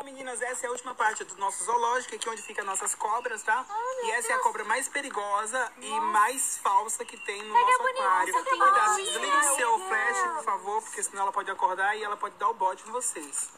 Bom, meninas, essa é a última parte do nosso zoológico, aqui onde ficam nossas cobras, tá? e essa é a cobra mais perigosa e mais falsa que tem no nosso bonita, aquário. Cuidado, Desligue o seu flash, por favor, porque senão ela pode acordar e ela pode dar o bote em vocês.